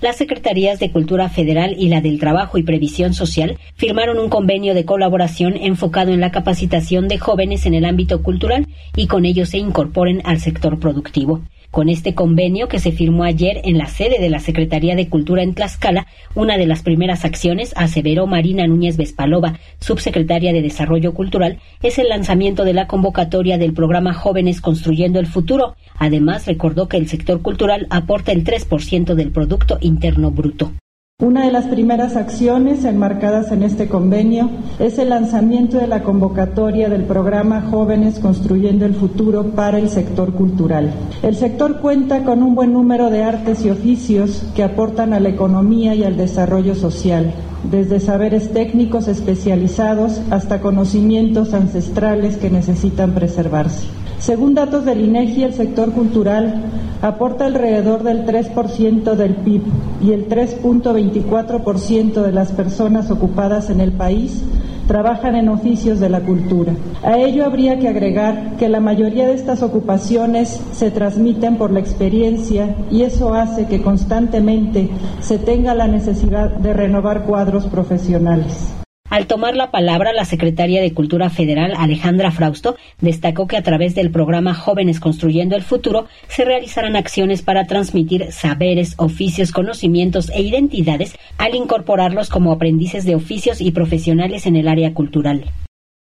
Las Secretarías de Cultura Federal y la del Trabajo y Previsión Social firmaron un convenio de colaboración enfocado en la capacitación de jóvenes en el ámbito cultural y con ello se incorporen al sector productivo. Con este convenio que se firmó ayer en la sede de la Secretaría de Cultura en Tlaxcala, una de las primeras acciones, aseveró Marina Núñez Vespalova, subsecretaria de Desarrollo Cultural, es el lanzamiento de la convocatoria del programa Jóvenes Construyendo el Futuro. Además, recordó que el sector cultural aporta el 3% del Producto Interno Bruto. Una de las primeras acciones enmarcadas en este convenio es el lanzamiento de la convocatoria del programa Jóvenes Construyendo el Futuro para el sector cultural. El sector cuenta con un buen número de artes y oficios que aportan a la economía y al desarrollo social, desde saberes técnicos especializados hasta conocimientos ancestrales que necesitan preservarse. Según datos del INEGI, el sector cultural aporta alrededor del 3% del PIB y el 3.24% de las personas ocupadas en el país trabajan en oficios de la cultura. A ello habría que agregar que la mayoría de estas ocupaciones se transmiten por la experiencia y eso hace que constantemente se tenga la necesidad de renovar cuadros profesionales. Al tomar la palabra, la secretaria de Cultura Federal, Alejandra Frausto, destacó que a través del programa Jóvenes Construyendo el Futuro se realizarán acciones para transmitir saberes, oficios, conocimientos e identidades al incorporarlos como aprendices de oficios y profesionales en el área cultural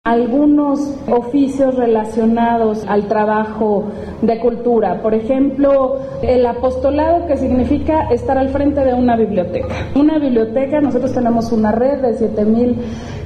algunos oficios relacionados al trabajo de cultura. Por ejemplo, el apostolado que significa estar al frente de una biblioteca. Una biblioteca, nosotros tenemos una red de 7000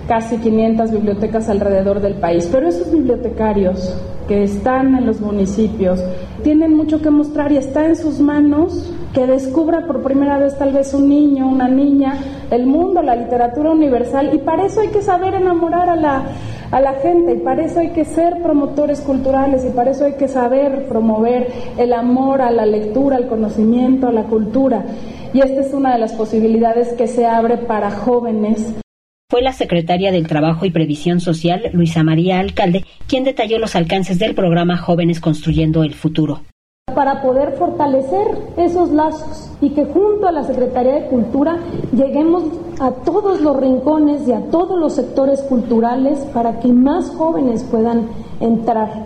casi 500 bibliotecas alrededor del país, pero esos bibliotecarios que están en los municipios tienen mucho que mostrar y está en sus manos que descubra por primera vez tal vez un niño, una niña, el mundo, la literatura universal y para eso hay que saber enamorar a la a la gente y para eso hay que ser promotores culturales y para eso hay que saber promover el amor a la lectura, al conocimiento, a la cultura. Y esta es una de las posibilidades que se abre para jóvenes. Fue la secretaria del Trabajo y Previsión Social, Luisa María Alcalde, quien detalló los alcances del programa Jóvenes Construyendo el Futuro para poder fortalecer esos lazos y que junto a la Secretaría de Cultura lleguemos a todos los rincones y a todos los sectores culturales para que más jóvenes puedan entrar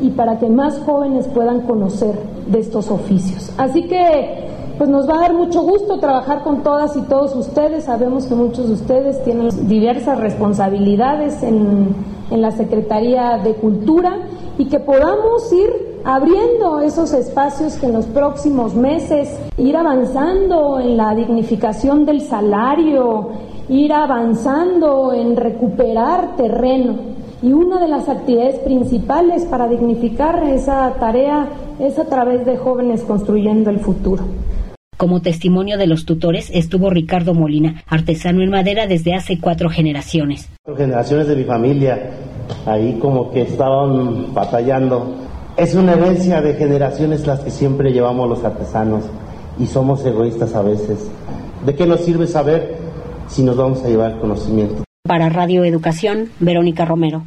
y para que más jóvenes puedan conocer de estos oficios. Así que pues nos va a dar mucho gusto trabajar con todas y todos ustedes. Sabemos que muchos de ustedes tienen diversas responsabilidades en, en la Secretaría de Cultura y que podamos ir abriendo esos espacios que en los próximos meses ir avanzando en la dignificación del salario, ir avanzando en recuperar terreno. Y una de las actividades principales para dignificar esa tarea es a través de jóvenes construyendo el futuro. Como testimonio de los tutores estuvo Ricardo Molina, artesano en madera desde hace cuatro generaciones. Cuatro generaciones de mi familia, ahí como que estaban batallando es una herencia de generaciones las que siempre llevamos los artesanos y somos egoístas a veces. ¿De qué nos sirve saber si nos vamos a llevar conocimiento? Para Radio Educación, Verónica Romero.